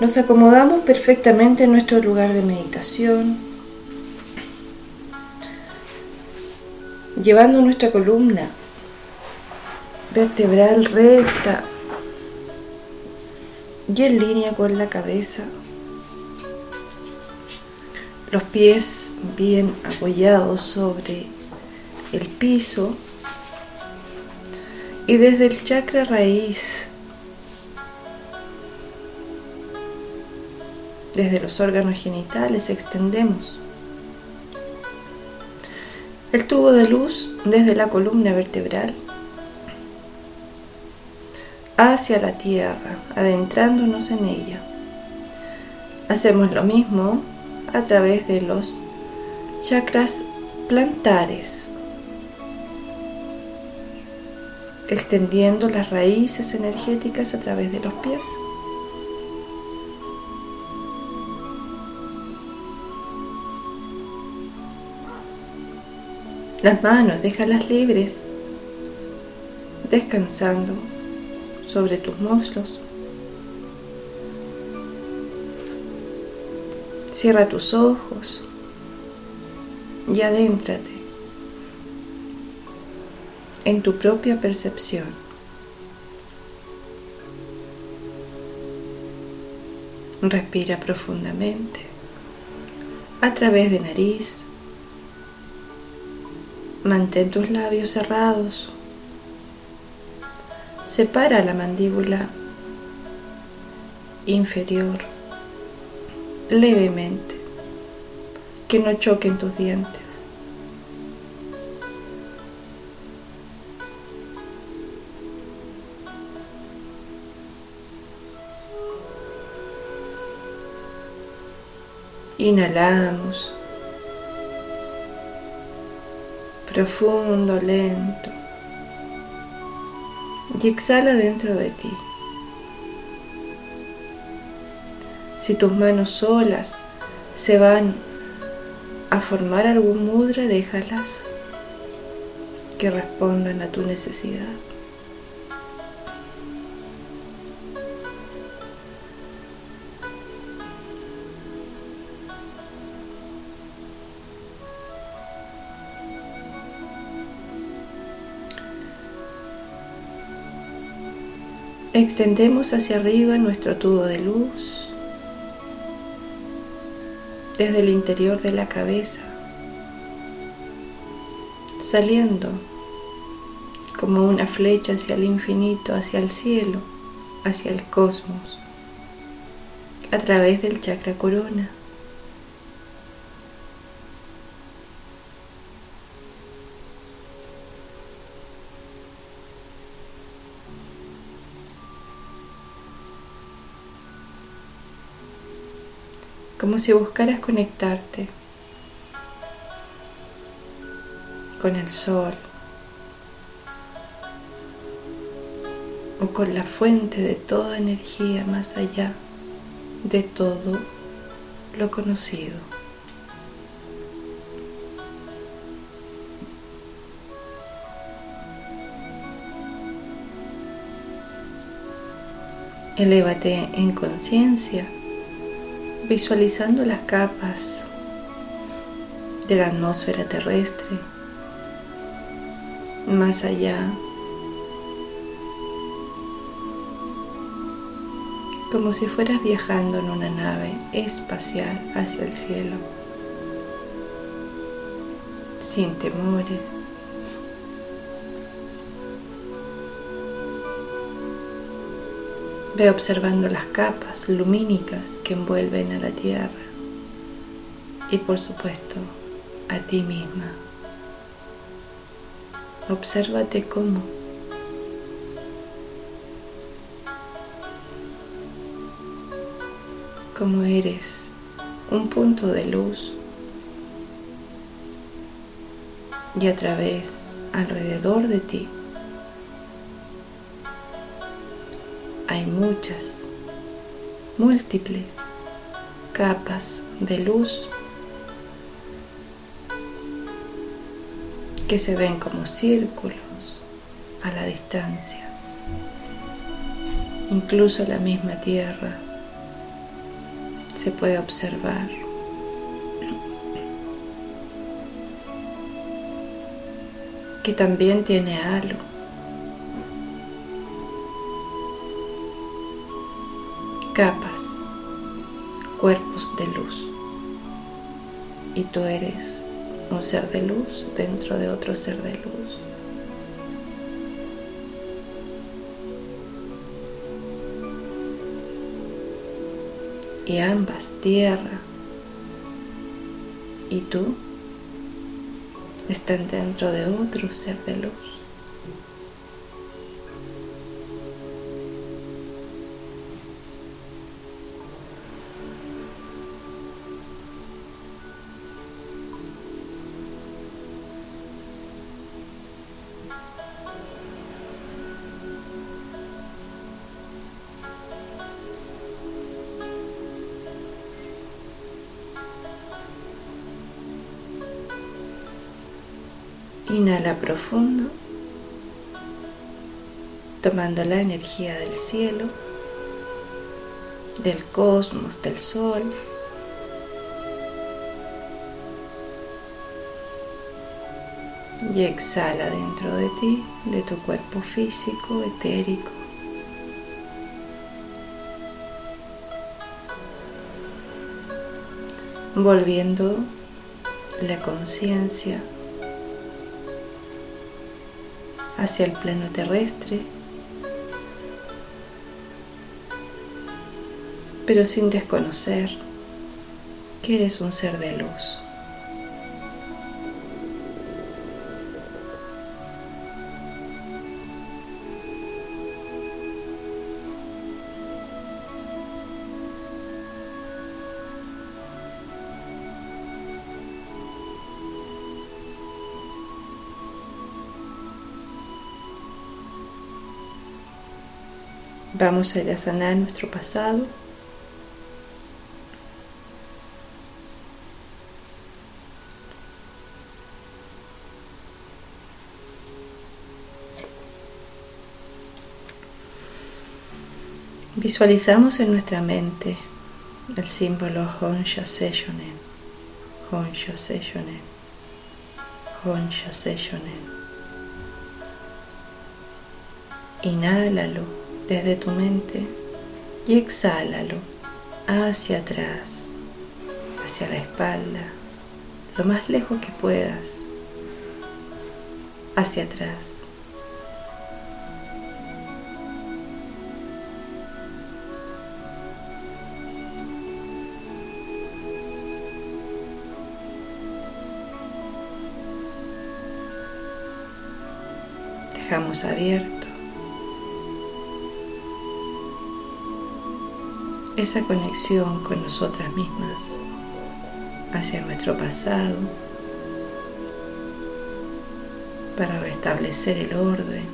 Nos acomodamos perfectamente en nuestro lugar de meditación, llevando nuestra columna vertebral recta y en línea con la cabeza. Los pies bien apoyados sobre el piso y desde el chakra raíz Desde los órganos genitales extendemos el tubo de luz desde la columna vertebral hacia la tierra, adentrándonos en ella. Hacemos lo mismo a través de los chakras plantares, extendiendo las raíces energéticas a través de los pies. Las manos, déjalas libres, descansando sobre tus muslos. Cierra tus ojos y adéntrate en tu propia percepción. Respira profundamente a través de nariz, Mantén tus labios cerrados. Separa la mandíbula inferior levemente, que no choquen tus dientes. Inhalamos. Profundo, lento. Y exhala dentro de ti. Si tus manos solas se van a formar algún mudra, déjalas que respondan a tu necesidad. Extendemos hacia arriba nuestro tubo de luz desde el interior de la cabeza, saliendo como una flecha hacia el infinito, hacia el cielo, hacia el cosmos, a través del chakra corona. Como si buscaras conectarte con el sol o con la fuente de toda energía más allá de todo lo conocido. Elévate en conciencia visualizando las capas de la atmósfera terrestre, más allá, como si fueras viajando en una nave espacial hacia el cielo, sin temores. Ve observando las capas lumínicas que envuelven a la Tierra. Y por supuesto a ti misma. Obsérvate cómo. Como eres un punto de luz. Y a través alrededor de ti hay muchas, múltiples capas de luz que se ven como círculos a la distancia. Incluso la misma Tierra se puede observar. que también tiene halo. Capas, cuerpos de luz. Y tú eres un ser de luz dentro de otro ser de luz. Y ambas, tierra y tú, están dentro de otro ser de luz. Inhala profundo, tomando la energía del cielo, del cosmos, del sol. Y exhala dentro de ti, de tu cuerpo físico, etérico. Volviendo la conciencia hacia el plano terrestre, pero sin desconocer que eres un ser de luz. Vamos a ir a sanar nuestro pasado. Visualizamos en nuestra mente el símbolo Honsha Seishonen, Honsha Seishonen, Honsha Seishonen. Inhálalo desde tu mente y exhálalo hacia atrás, hacia la espalda, lo más lejos que puedas, hacia atrás. Dejamos abierto esa conexión con nosotras mismas, hacia nuestro pasado, para restablecer el orden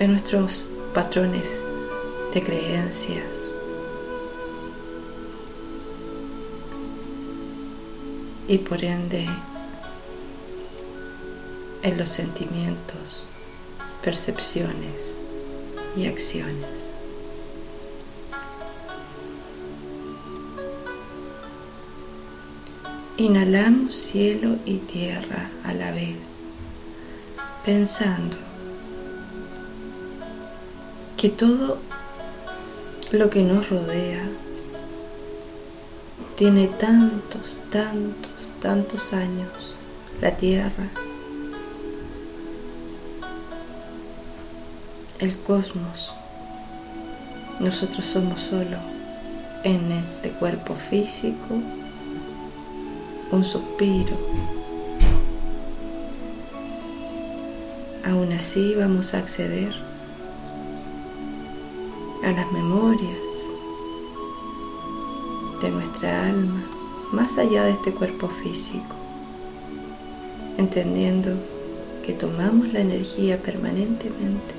en nuestros patrones de creencias. Y por ende en los sentimientos, percepciones y acciones. Inhalamos cielo y tierra a la vez, pensando que todo lo que nos rodea tiene tantos, tantos, tantos años. La tierra, el cosmos. Nosotros somos solo en este cuerpo físico un suspiro. Aún así vamos a acceder a las memorias de nuestra alma más allá de este cuerpo físico, entendiendo que tomamos la energía permanentemente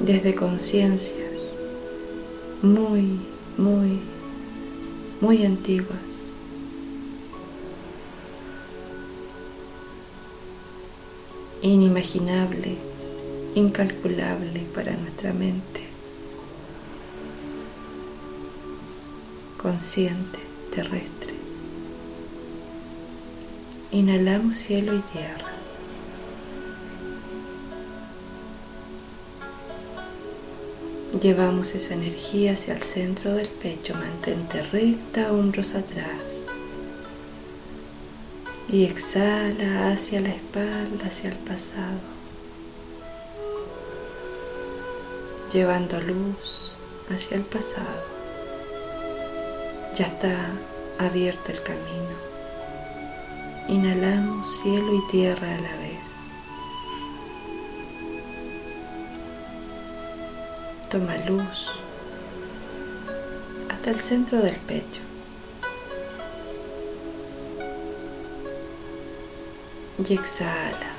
desde conciencias muy muy, muy antiguas. inimaginable, incalculable para nuestra mente, consciente, terrestre. Inhalamos cielo y tierra. Llevamos esa energía hacia el centro del pecho, mantente recta, hombros atrás. Y exhala hacia la espalda, hacia el pasado. Llevando luz hacia el pasado. Ya está abierto el camino. Inhalamos cielo y tierra a la vez. Toma luz hasta el centro del pecho. Y exhala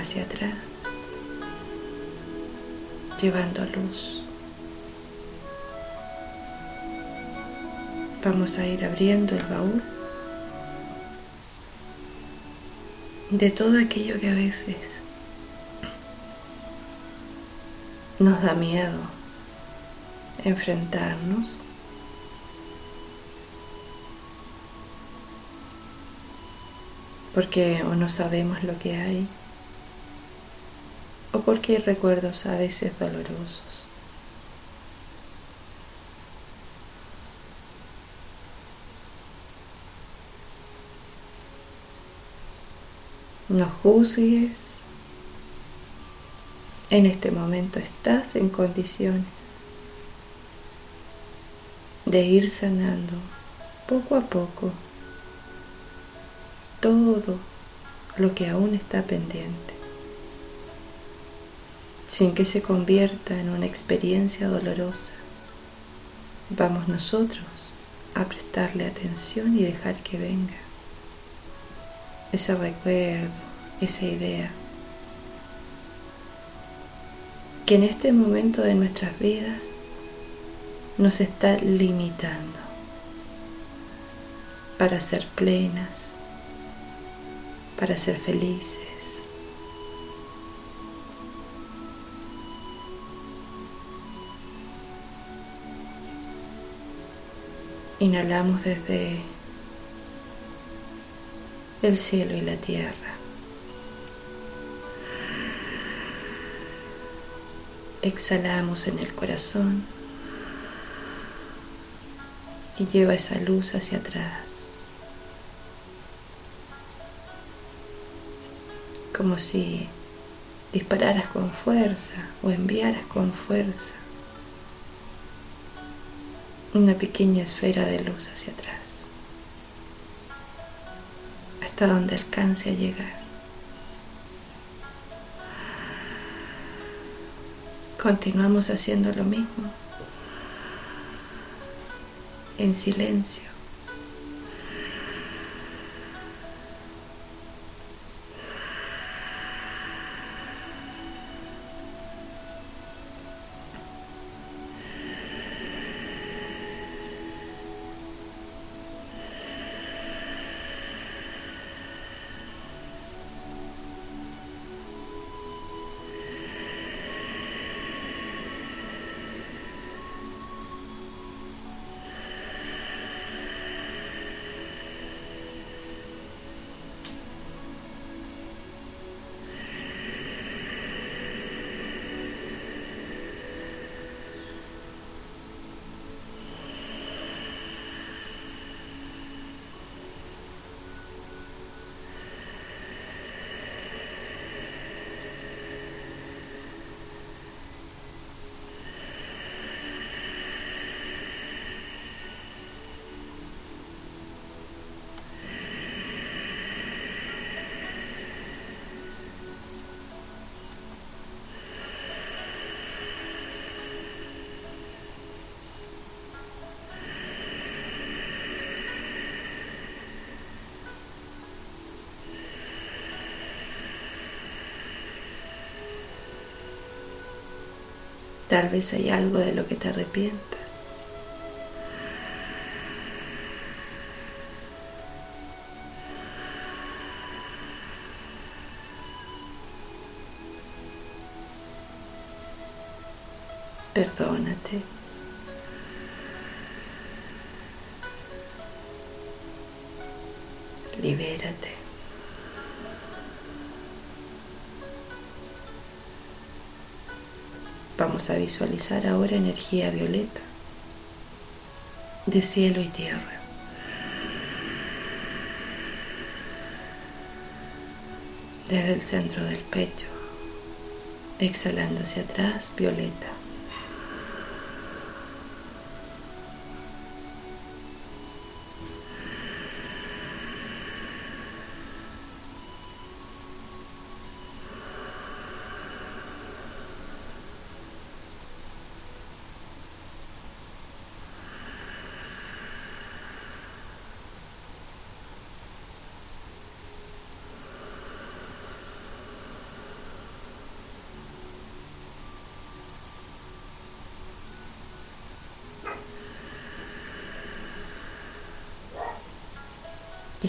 hacia atrás, llevando luz. Vamos a ir abriendo el baúl de todo aquello que a veces nos da miedo enfrentarnos. Porque o no sabemos lo que hay, o porque hay recuerdos a veces dolorosos. No juzgues. En este momento estás en condiciones de ir sanando poco a poco todo lo que aún está pendiente, sin que se convierta en una experiencia dolorosa. Vamos nosotros a prestarle atención y dejar que venga ese recuerdo, esa idea. Que en este momento de nuestras vidas nos está limitando para ser plenas, para ser felices. Inhalamos desde el cielo y la tierra. Exhalamos en el corazón y lleva esa luz hacia atrás, como si dispararas con fuerza o enviaras con fuerza una pequeña esfera de luz hacia atrás donde alcance a llegar. Continuamos haciendo lo mismo, en silencio. Tal vez hay algo de lo que te arrepientas. Perdónate. Vamos a visualizar ahora energía violeta de cielo y tierra. Desde el centro del pecho, exhalando hacia atrás, violeta.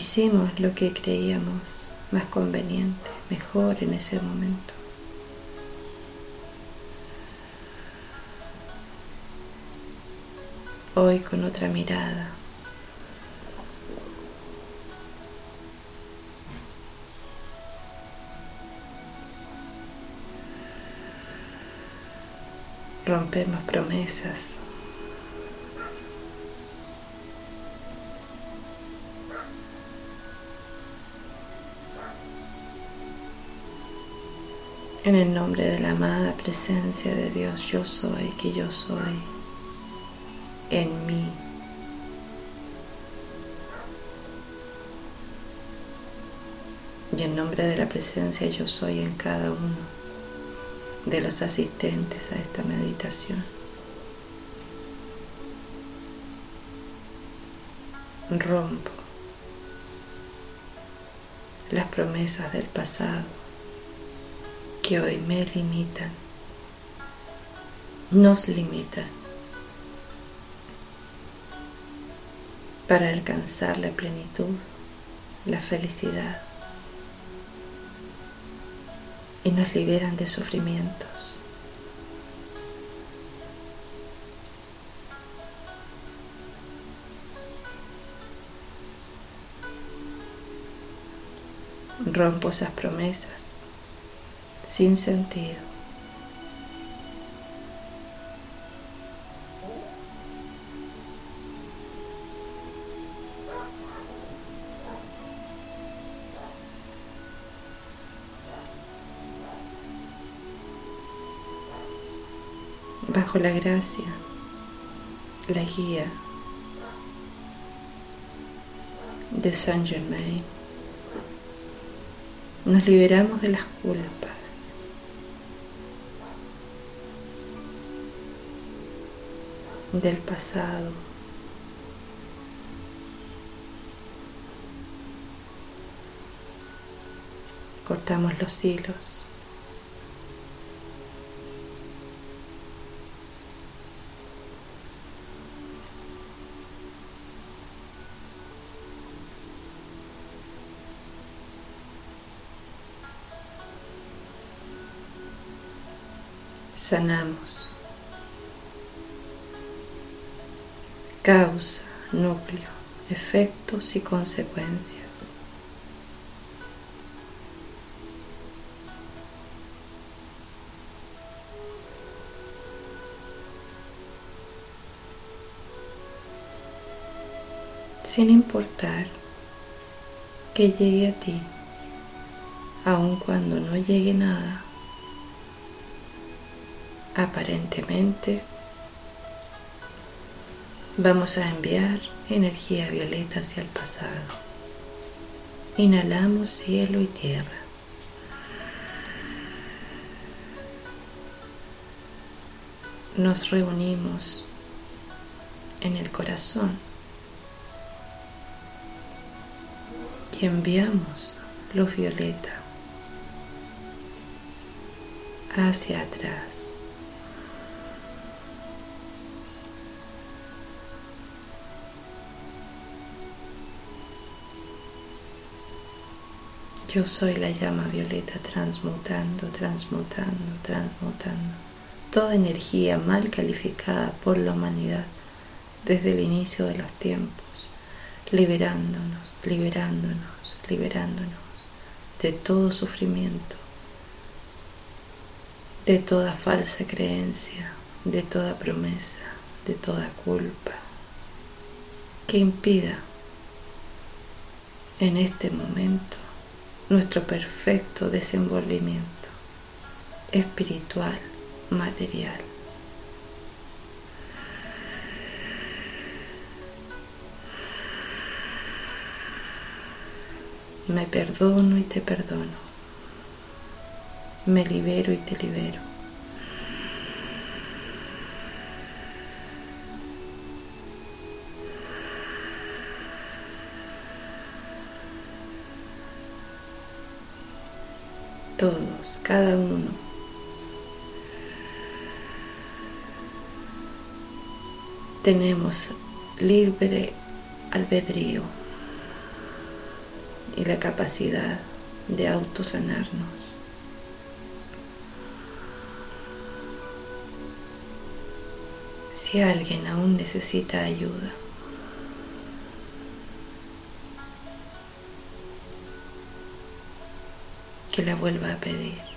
Hicimos lo que creíamos más conveniente, mejor en ese momento. Hoy con otra mirada. Rompemos promesas. En el nombre de la amada presencia de Dios, yo soy, que yo soy en mí. Y en nombre de la presencia yo soy en cada uno de los asistentes a esta meditación. Rompo las promesas del pasado que hoy me limitan, nos limitan para alcanzar la plenitud, la felicidad y nos liberan de sufrimientos. Rompo esas promesas sin sentido. Bajo la gracia, la guía de Saint Germain, nos liberamos de las culpas del pasado. Cortamos los hilos. Sanamos. Causa, núcleo, efectos y consecuencias. Sin importar que llegue a ti, aun cuando no llegue nada, aparentemente Vamos a enviar energía violeta hacia el pasado. Inhalamos cielo y tierra. Nos reunimos en el corazón y enviamos luz violeta hacia atrás. Yo soy la llama violeta transmutando, transmutando, transmutando. Toda energía mal calificada por la humanidad desde el inicio de los tiempos, liberándonos, liberándonos liberándonos de todo sufrimiento, de toda falsa creencia, de toda promesa, de toda culpa. Que impida en este momento nuestro perfecto desenvolvimiento espiritual, material. Me perdono y te perdono. Me libero y te libero. Todos, cada uno. Tenemos libre albedrío y la capacidad de autosanarnos. Si alguien aún necesita ayuda, la vuelva a pedir.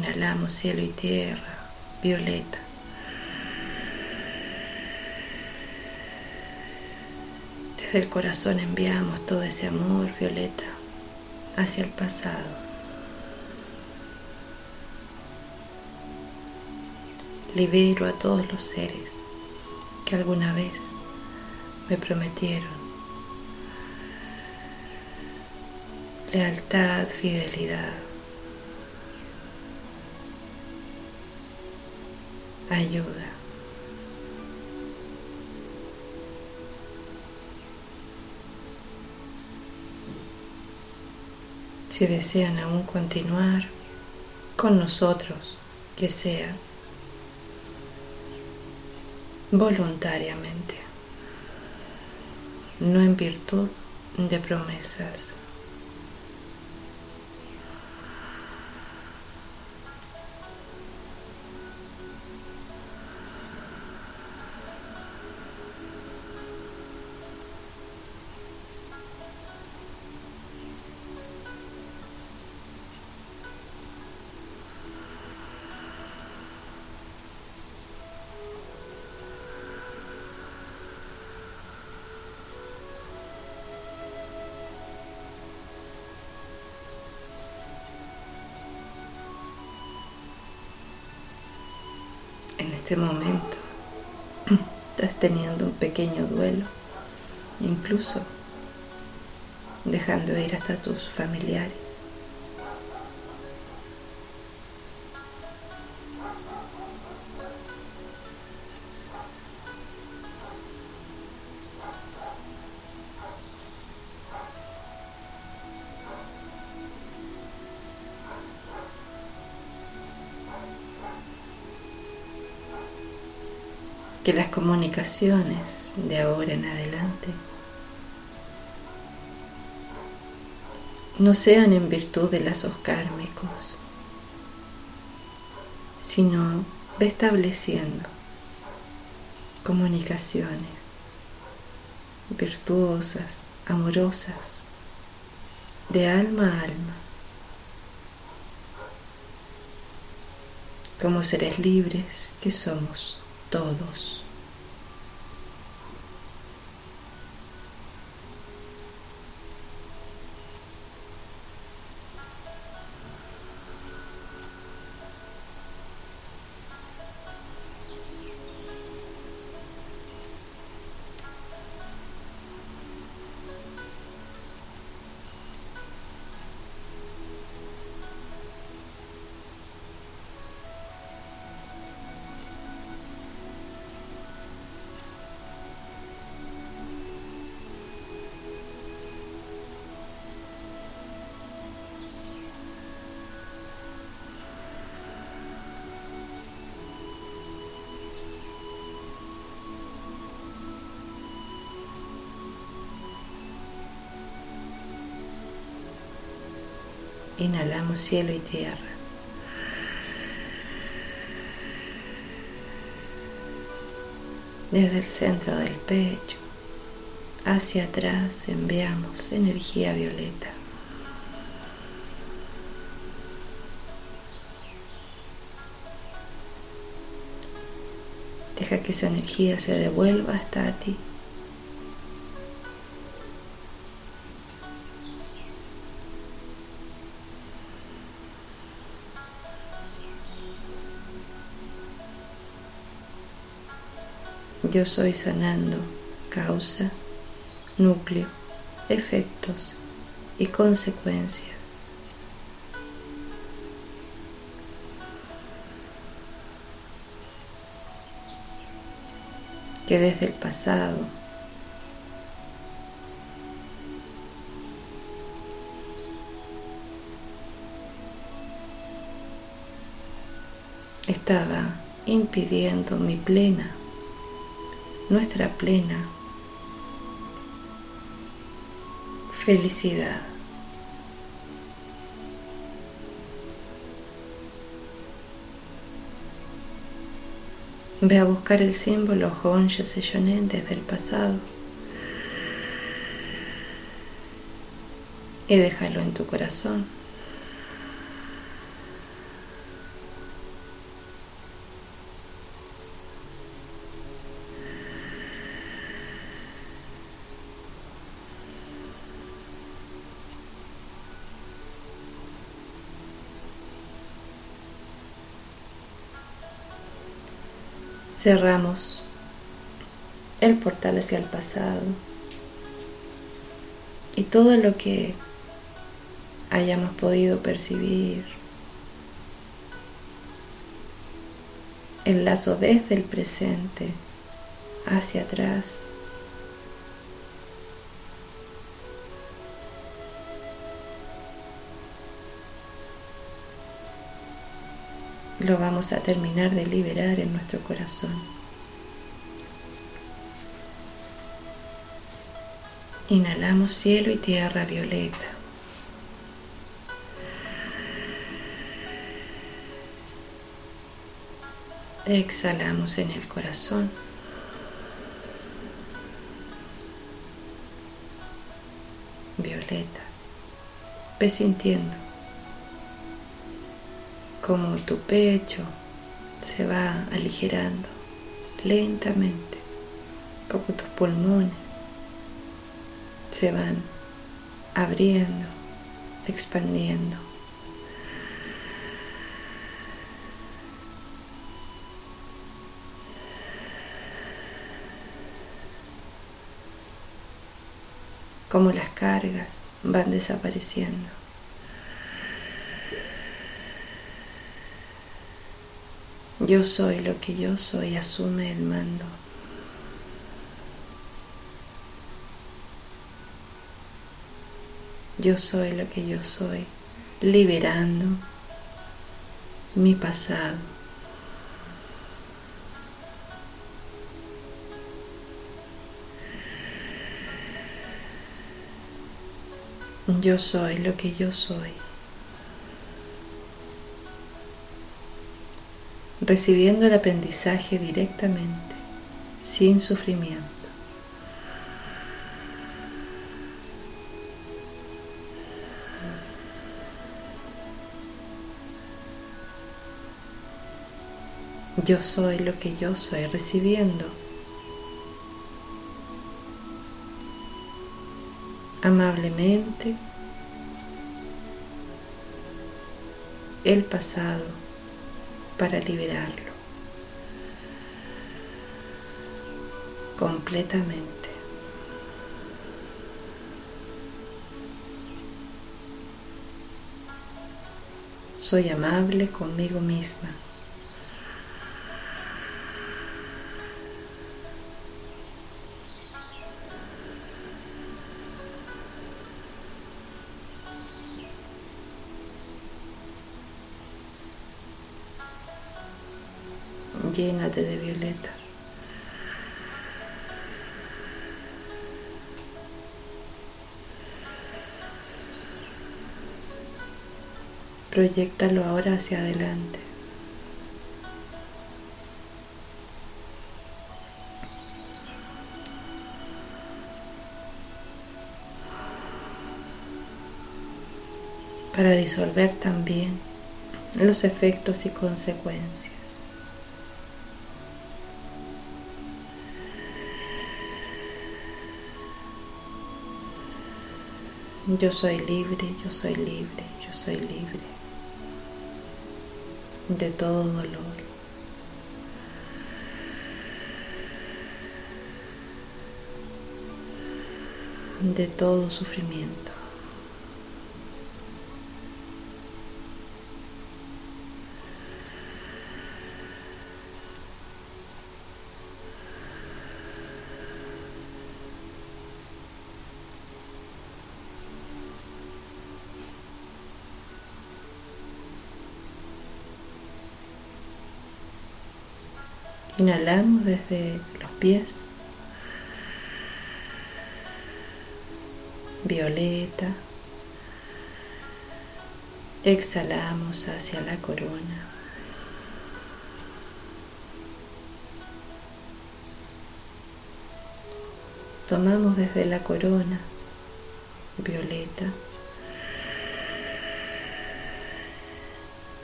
Inhalamos cielo y tierra, violeta. Desde el corazón enviamos todo ese amor violeta hacia el pasado. Libero a todos los seres que alguna vez me prometieron lealtad, fidelidad. Ayuda. Si desean aún continuar con nosotros, que sea voluntariamente, no en virtud de promesas. Pequeño duelo, incluso dejando ir hasta tus familiares. Que las comunicaciones de ahora en adelante no sean en virtud de lazos kármicos, sino estableciendo comunicaciones virtuosas, amorosas, de alma a alma, como seres libres que somos todos. Inhalamos cielo y tierra. Desde el centro del pecho hacia atrás enviamos energía violeta. Deja que esa energía se devuelva hasta ti. Yo soy sanando causa, núcleo, efectos y consecuencias. Que desde el pasado estaba impidiendo mi plena nuestra plena felicidad. Ve a buscar el símbolo Honsha Seyonen desde el pasado y déjalo en tu corazón. Cerramos el portal hacia el pasado y todo lo que hayamos podido percibir, el lazo desde el presente hacia atrás. Lo vamos a terminar de liberar en nuestro corazón. Inhalamos cielo y tierra violeta. Exhalamos en el corazón. Violeta. Ve sintiendo como tu pecho se va aligerando lentamente, como tus pulmones se van abriendo, expandiendo. como las cargas van desapareciendo. Yo soy lo que yo soy, asume el mando. Yo soy lo que yo soy, liberando mi pasado. Yo soy lo que yo soy. Recibiendo el aprendizaje directamente, sin sufrimiento. Yo soy lo que yo soy, recibiendo amablemente el pasado para liberarlo completamente. Soy amable conmigo misma. Llénate de violeta. Proyectalo ahora hacia adelante. Para disolver también los efectos y consecuencias. Yo soy libre, yo soy libre, yo soy libre de todo dolor. de todo sufrimiento. Inhalamos desde los pies, violeta. Exhalamos hacia la corona. Tomamos desde la corona, violeta.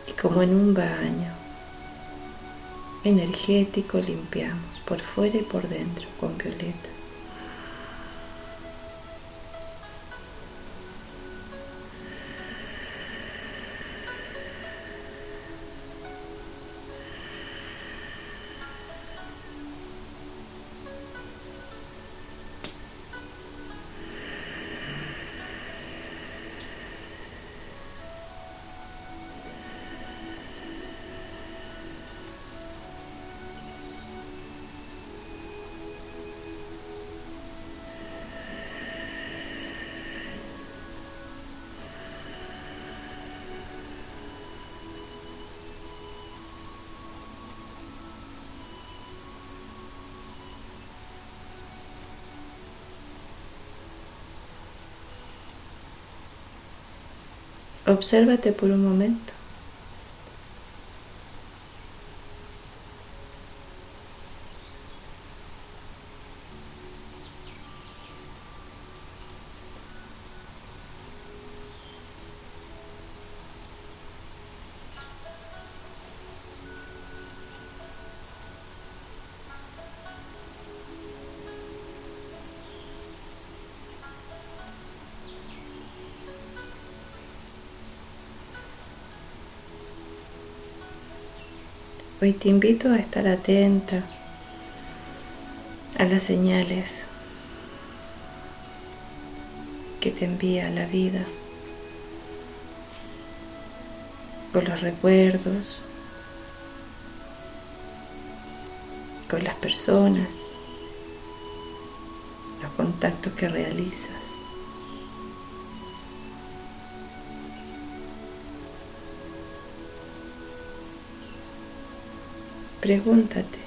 Y como en un baño, energético limpiamos por fuera y por dentro con violeta. Obsérvate por un momento. Hoy te invito a estar atenta a las señales que te envía la vida, con los recuerdos, con las personas, los contactos que realizas. Pregúntate.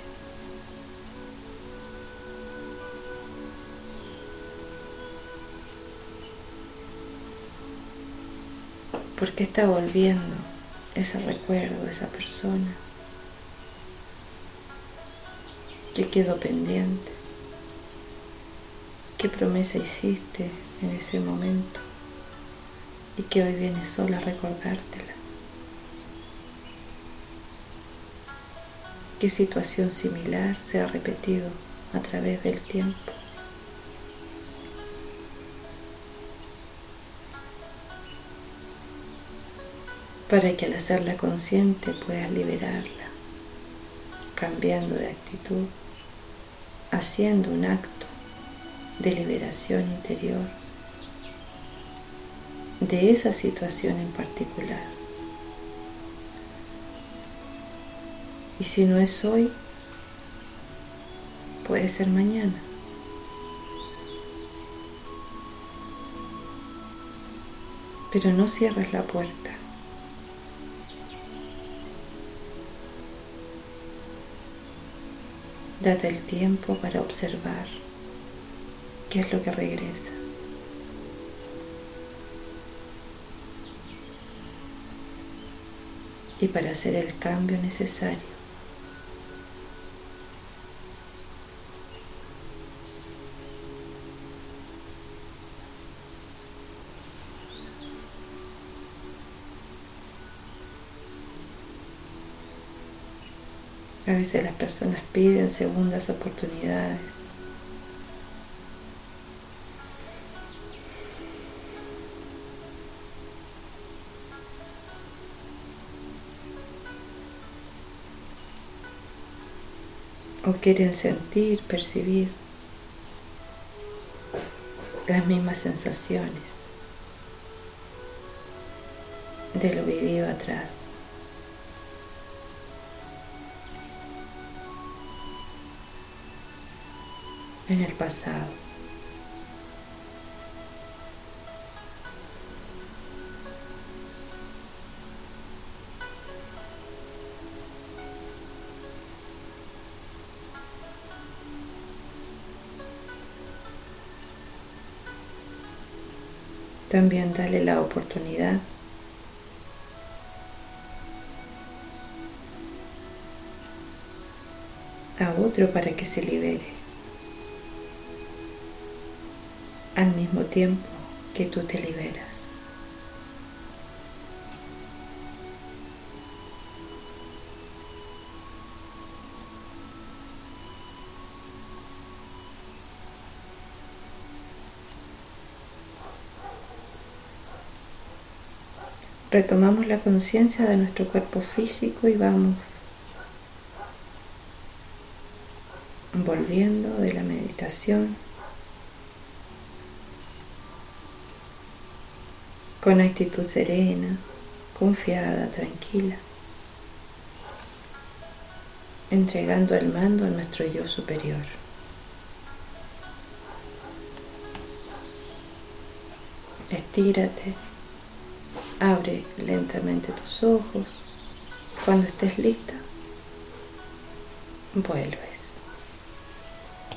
¿Por qué está volviendo ese recuerdo, esa persona? ¿Qué quedó pendiente? ¿Qué promesa hiciste en ese momento? Y que hoy viene sola a recordártela. Qué situación similar se ha repetido a través del tiempo. Para que al hacerla consciente puedas liberarla, cambiando de actitud, haciendo un acto de liberación interior de esa situación en particular. Y si no es hoy, puede ser mañana. Pero no cierres la puerta. Date el tiempo para observar qué es lo que regresa. y para hacer el cambio necesario. A veces las personas piden segundas oportunidades. O quieren sentir, percibir las mismas sensaciones de lo vivido atrás. En el pasado. También dale la oportunidad a otro para que se libere. Al mismo tiempo que tú te liberas. Retomamos la conciencia de nuestro cuerpo físico y vamos volviendo de la meditación con actitud serena, confiada, tranquila, entregando el mando a nuestro yo superior. Estírate, abre lentamente tus ojos. Cuando estés lista, vuelves.